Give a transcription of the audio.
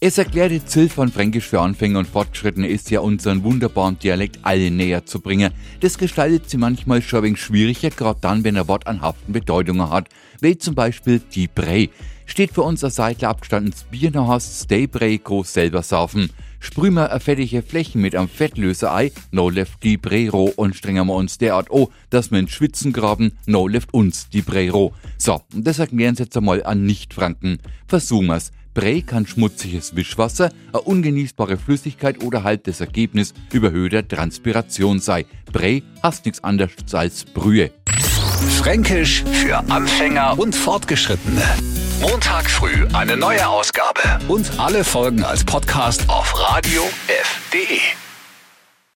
Es erklärte Ziel von Fränkisch für Anfänger und Fortgeschrittene ist ja, unseren wunderbaren Dialekt allen näher zu bringen. Das gestaltet sie manchmal schon ein wenig schwieriger, gerade dann, wenn ein Wort an haften Bedeutungen hat. Wie zum Beispiel die Brei. Steht für uns ein Seitler abgestandenes Bier nach Hast, Stay Brei groß selber saufen. Sprühen wir fettige Flächen mit einem Fettlöserei, no left die Brei roh und strengen wir uns derart oh, dass wir in Schwitzen graben, no left uns die Brei roh. So, und das erklären Sie jetzt einmal an Nicht-Franken. Versuchen wir's. Brei kann schmutziges Wischwasser, eine ungenießbare Flüssigkeit oder halt das Ergebnis überhöhter Transpiration sei. Brei hast nichts anderes als Brühe. Fränkisch für Anfänger und Fortgeschrittene. Montag früh eine neue Ausgabe und alle Folgen als Podcast auf radiof.de.